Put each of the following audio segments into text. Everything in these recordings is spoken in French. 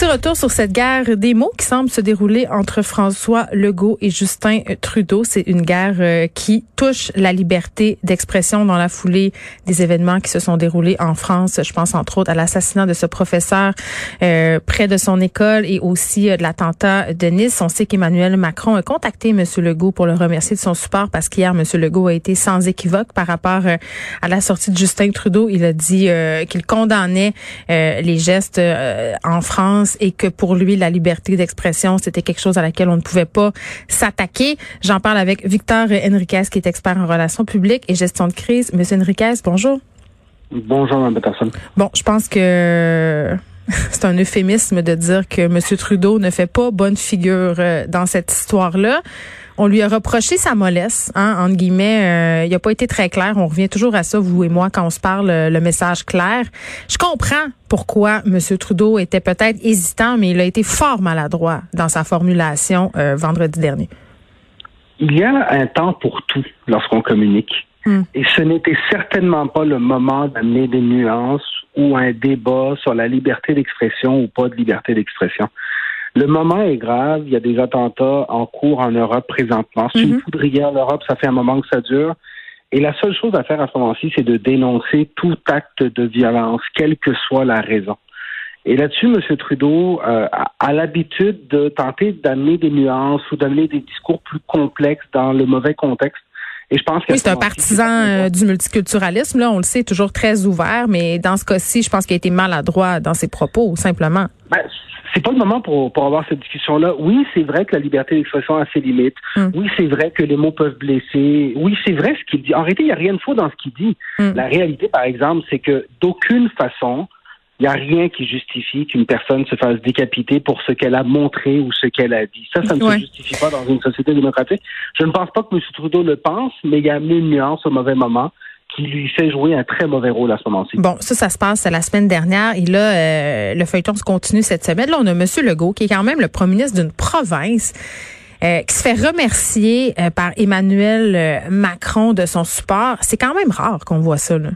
Petit retour sur cette guerre des mots qui semble se dérouler entre François Legault et Justin Trudeau. C'est une guerre euh, qui touche la liberté d'expression dans la foulée des événements qui se sont déroulés en France. Je pense entre autres à l'assassinat de ce professeur euh, près de son école et aussi euh, de l'attentat de Nice. On sait qu'Emmanuel Macron a contacté M. Legault pour le remercier de son support parce qu'hier, M. Legault a été sans équivoque par rapport à la sortie de Justin Trudeau. Il a dit qu'il condamnait les gestes en France et que pour lui, la liberté d'expression, c'était quelque chose à laquelle on ne pouvait pas s'attaquer. J'en parle avec Victor Enriquez, qui est expert en relations publiques et gestion de crise. Monsieur Enriquez, bonjour. Bonjour, Mme Peterson. Bon, je pense que c'est un euphémisme de dire que M. Trudeau ne fait pas bonne figure euh, dans cette histoire-là. On lui a reproché sa mollesse, hein, entre guillemets. Euh, il n'a pas été très clair. On revient toujours à ça, vous et moi, quand on se parle, euh, le message clair. Je comprends pourquoi M. Trudeau était peut-être hésitant, mais il a été fort maladroit dans sa formulation euh, vendredi dernier. Il y a un temps pour tout lorsqu'on communique. Hmm. Et ce n'était certainement pas le moment d'amener des nuances ou un débat sur la liberté d'expression ou pas de liberté d'expression. Le moment est grave. Il y a des attentats en cours en Europe présentement. C'est une mhm. poudrière en Europe. Ça fait un moment que ça dure. Et la seule chose à faire à ce moment-ci, c'est de dénoncer tout acte de violence, quelle que soit la raison. Et là-dessus, M. Trudeau euh, a, l'habitude de tenter d'amener des nuances ou d'amener des discours plus complexes dans le mauvais contexte. Et je pense que oui, c'est un partisan euh, du multiculturalisme. Là, on le sait, toujours très ouvert, mais dans ce cas-ci, je pense qu'il a été maladroit dans ses propos, simplement. Ben, c'est pas le moment pour, pour avoir cette discussion-là. Oui, c'est vrai que la liberté d'expression a ses limites. Hmm. Oui, c'est vrai que les mots peuvent blesser. Oui, c'est vrai ce qu'il dit. En réalité, il n'y a rien de faux dans ce qu'il dit. Hmm. La réalité, par exemple, c'est que d'aucune façon, il n'y a rien qui justifie qu'une personne se fasse décapiter pour ce qu'elle a montré ou ce qu'elle a dit. Ça, ça ne se justifie pas dans une société démocratique. Je ne pense pas que M. Trudeau le pense, mais il y a une nuance au mauvais moment qui lui fait jouer un très mauvais rôle à ce moment-ci. Bon, ça, ça se passe la semaine dernière. Et là, euh, le feuilleton se continue cette semaine. Là, on a M. Legault, qui est quand même le premier ministre d'une province. Euh, qui se fait remercier euh, par Emmanuel Macron de son support. C'est quand même rare qu'on voit ça. Là.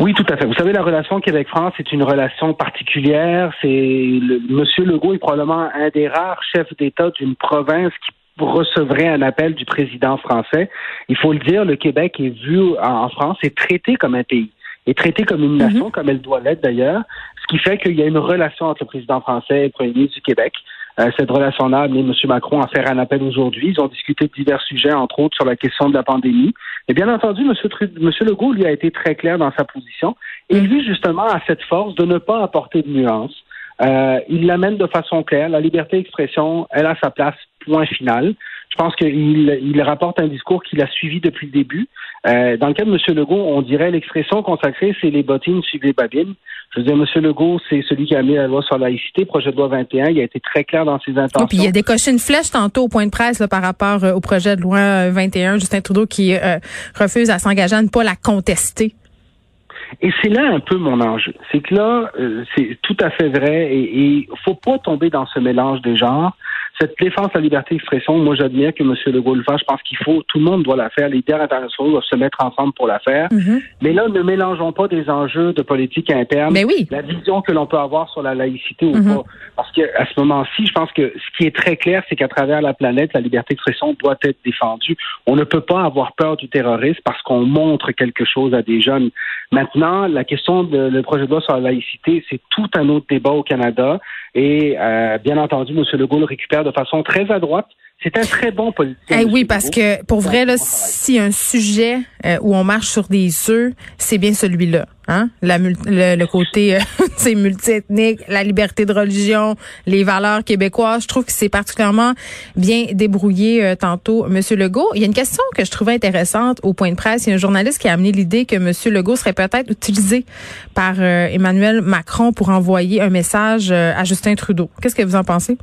Oui, tout à fait. Vous savez, la relation Québec-France est une relation particulière. C'est le, Monsieur Legault est probablement un des rares chefs d'État d'une province qui recevrait un appel du président français. Il faut le dire, le Québec est vu en France, est traité comme un pays, est traité comme une nation, mhm. comme elle doit l'être d'ailleurs, ce qui fait qu'il y a une relation entre le président français et le premier ministre du Québec. Euh, cette relation-là a amené M. Macron à faire un appel aujourd'hui. Ils ont discuté de divers sujets, entre autres sur la question de la pandémie. Et bien entendu, M. Monsieur Legault, lui, a été très clair dans sa position. Et lui, justement, a cette force de ne pas apporter de nuances. Euh, il l'amène de façon claire. La liberté d'expression, elle a sa place point final. Je pense qu'il il rapporte un discours qu'il a suivi depuis le début. Euh, dans le cas de M. Legault, on dirait l'expression consacrée, c'est les bottines suivent les babines. Je veux dire, M. Legault, c'est celui qui a mis la loi sur la laïcité, projet de loi 21. Il a été très clair dans ses intentions. puis il a décoché une flèche tantôt au point de presse là, par rapport euh, au projet de loi 21. Justin Trudeau qui euh, refuse à s'engager à ne pas la contester. Et c'est là un peu mon enjeu. C'est que là, c'est tout à fait vrai et il faut pas tomber dans ce mélange des genres cette défense de la liberté d'expression, moi j'admire que M. Legault le fasse. Je pense qu'il faut, tout le monde doit la faire. Les leaders internationaux doivent se mettre ensemble pour la faire. Mhm. Mais là, ne mélangeons pas des enjeux de politique interne. Mais oui. La vision que l'on peut avoir sur la laïcité ou mhm. pas. Parce qu'à ce moment-ci, je pense que ce qui est très clair, c'est qu'à travers la planète, la liberté d'expression doit être défendue. On ne peut pas avoir peur du terrorisme parce qu'on montre quelque chose à des jeunes. Maintenant, la question de le projet de loi sur la laïcité, c'est tout un autre débat au Canada. Et euh, bien entendu, M. Legault le récupère de façon très à droite. C'est un très bon politicien. Eh oui, parce que pour vrai, là, si un sujet euh, où on marche sur des œufs, c'est bien celui-là. Hein? La, le, côté euh, c'est multiethnique, la liberté de religion, les valeurs québécoises. Je trouve que c'est particulièrement bien débrouillé euh, tantôt, Monsieur Legault. Il y a une question que je trouvais intéressante au point de presse. Il y a un journaliste qui a amené l'idée que Monsieur Legault serait peut-être utilisé par euh, Emmanuel Macron pour envoyer un message à Justin Trudeau. Qu'est-ce que vous en pensez?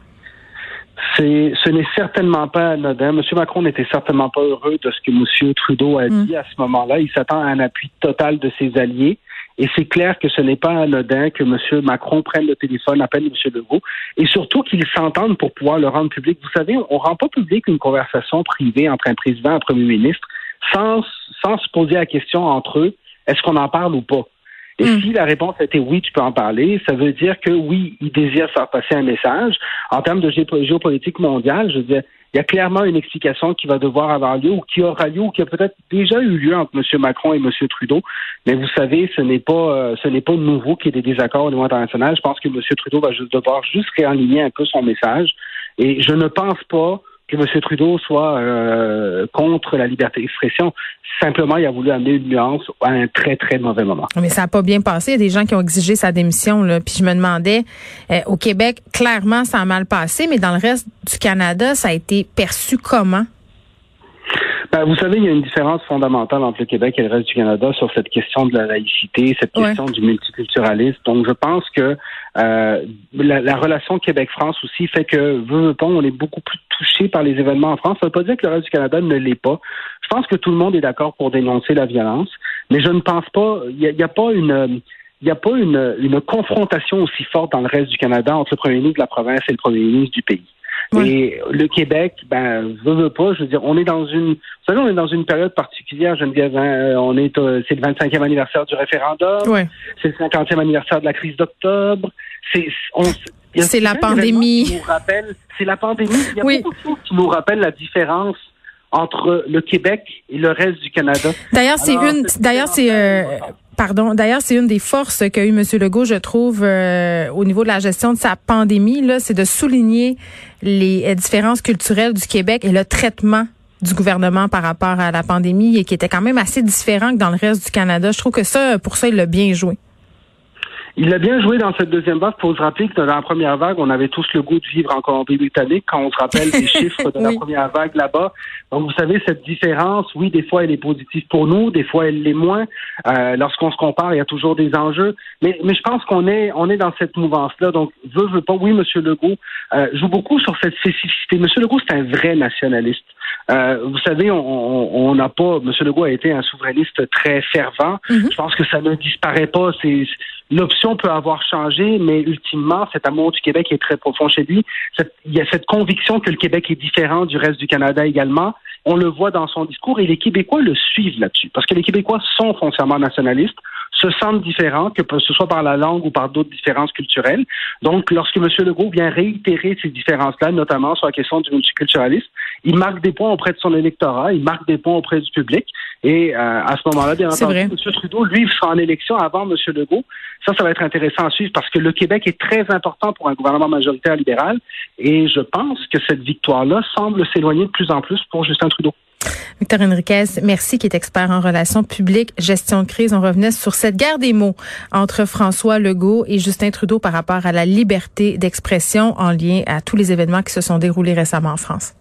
Ce n'est certainement pas anodin. M. Macron n'était certainement pas heureux de ce que M. Trudeau a mm. dit à ce moment-là. Il s'attend à un appui total de ses alliés. Et c'est clair que ce n'est pas anodin que M. Macron prenne le téléphone, appelle M. Legault, et surtout qu'ils s'entendent pour pouvoir le rendre public. Vous savez, on ne rend pas public une conversation privée entre un président et un premier ministre sans, sans se poser la question entre eux est-ce qu'on en parle ou pas? Et hmm. si la réponse était oui, tu peux en parler, ça veut dire que oui, il désire faire passer un message. En termes de géopolitique mondiale, je veux dire, il y a clairement une explication qui va devoir avoir lieu ou qui aura lieu ou qui a peut-être déjà eu lieu entre M. Macron et M. Trudeau. Mais vous savez, ce n'est pas euh, ce n'est pas nouveau qu'il y ait des désaccords au niveau international. Je pense que M. Trudeau va juste devoir juste réaligner un peu son message. Et je ne pense pas que M. Trudeau soit euh, contre la liberté d'expression. Simplement, il a voulu amener une nuance à un très, très mauvais moment. Mais ça n'a pas bien passé. Il y a des gens qui ont exigé sa démission. Là. Puis je me demandais, euh, au Québec, clairement, ça a mal passé, mais dans le reste du Canada, ça a été perçu comment? Ben, vous savez, il y a une différence fondamentale entre le Québec et le reste du Canada sur cette question de la laïcité, cette question du multiculturalisme. Donc, je pense que euh, la, relation Québec-France aussi fait que, veut pas, on est beaucoup plus touché par les événements en France. Ça ne veut pas dire que le reste du Canada ne l'est pas. Je pense que tout le monde est d'accord pour dénoncer la violence, mais je ne pense pas, il n'y a, a, pas une il n'y a pas une, une confrontation aussi forte dans le reste du Canada entre le premier ministre de la province et le premier ministre du pays. Et le Québec, ben, veut, veut pas, je veux dire, on est dans une, vous savez, on est dans une période particulière, Geneviève, hein, on est, euh, c'est le 25e anniversaire du référendum, c'est le 50e anniversaire de la crise d'octobre, c'est, c'est la pandémie. C'est la pandémie. Il y a beaucoup de choses qui nous rappellent la différence entre le Québec et le reste du Canada. D'ailleurs, c'est une, d'ailleurs, c'est, euh, Pardon. D'ailleurs, c'est une des forces qu'a eu M. Legault, je trouve, euh, au niveau de la gestion de sa pandémie, là, c'est de souligner les euh, différences culturelles du Québec et le traitement du gouvernement par rapport à la pandémie et qui était quand même assez différent que dans le reste du Canada. Je trouve que ça, pour ça, il l'a bien joué. Il a bien joué dans cette deuxième vague. Pour se rappeler que dans la première vague, on avait tous le goût de vivre en Colombie-Britannique quand on se rappelle des chiffres de la première vague là-bas. Donc, vous savez, cette différence, oui, des fois, elle est positive pour nous, des fois, elle l'est moins. Euh, lorsqu'on se compare, il y a toujours des enjeux. Mais, mais je pense qu'on est, on est dans cette mouvance-là. Donc, veut, veut pas. Oui, M. Legault euh, joue beaucoup sur cette spécificité. M. Legault, c'est un vrai nationaliste. Euh, vous savez, on n'a pas. M. Legault a été un souverainiste très fervent. Mm-hmm. Je pense que ça ne disparaît pas. C'est l'option peut avoir changé, mais ultimement, cet amour du Québec est très profond chez lui. il y a cette conviction que le Québec est différent du reste du Canada également. On le voit dans son discours et les Québécois le suivent là-dessus, parce que les Québécois sont foncièrement nationalistes se sentent différents, que ce soit par la langue ou par d'autres différences culturelles. Donc, lorsque M. Legault vient réitérer ces différences-là, notamment sur la question du multiculturalisme, il marque des points auprès de son électorat, il marque des points auprès du public. Et euh, à ce moment-là, bien entendu, M. Trudeau, lui, sera en élection avant M. Legault. Ça, ça va être intéressant à suivre parce que le Québec est très important pour un gouvernement majoritaire libéral. Et je pense que cette victoire-là semble s'éloigner de plus en plus pour Justin Trudeau. Victor Enriquez, merci, qui est expert en relations publiques, gestion de crise. On revenait sur cette guerre des mots entre François Legault et Justin Trudeau par rapport à la liberté d'expression en lien à tous les événements qui se sont déroulés récemment en France.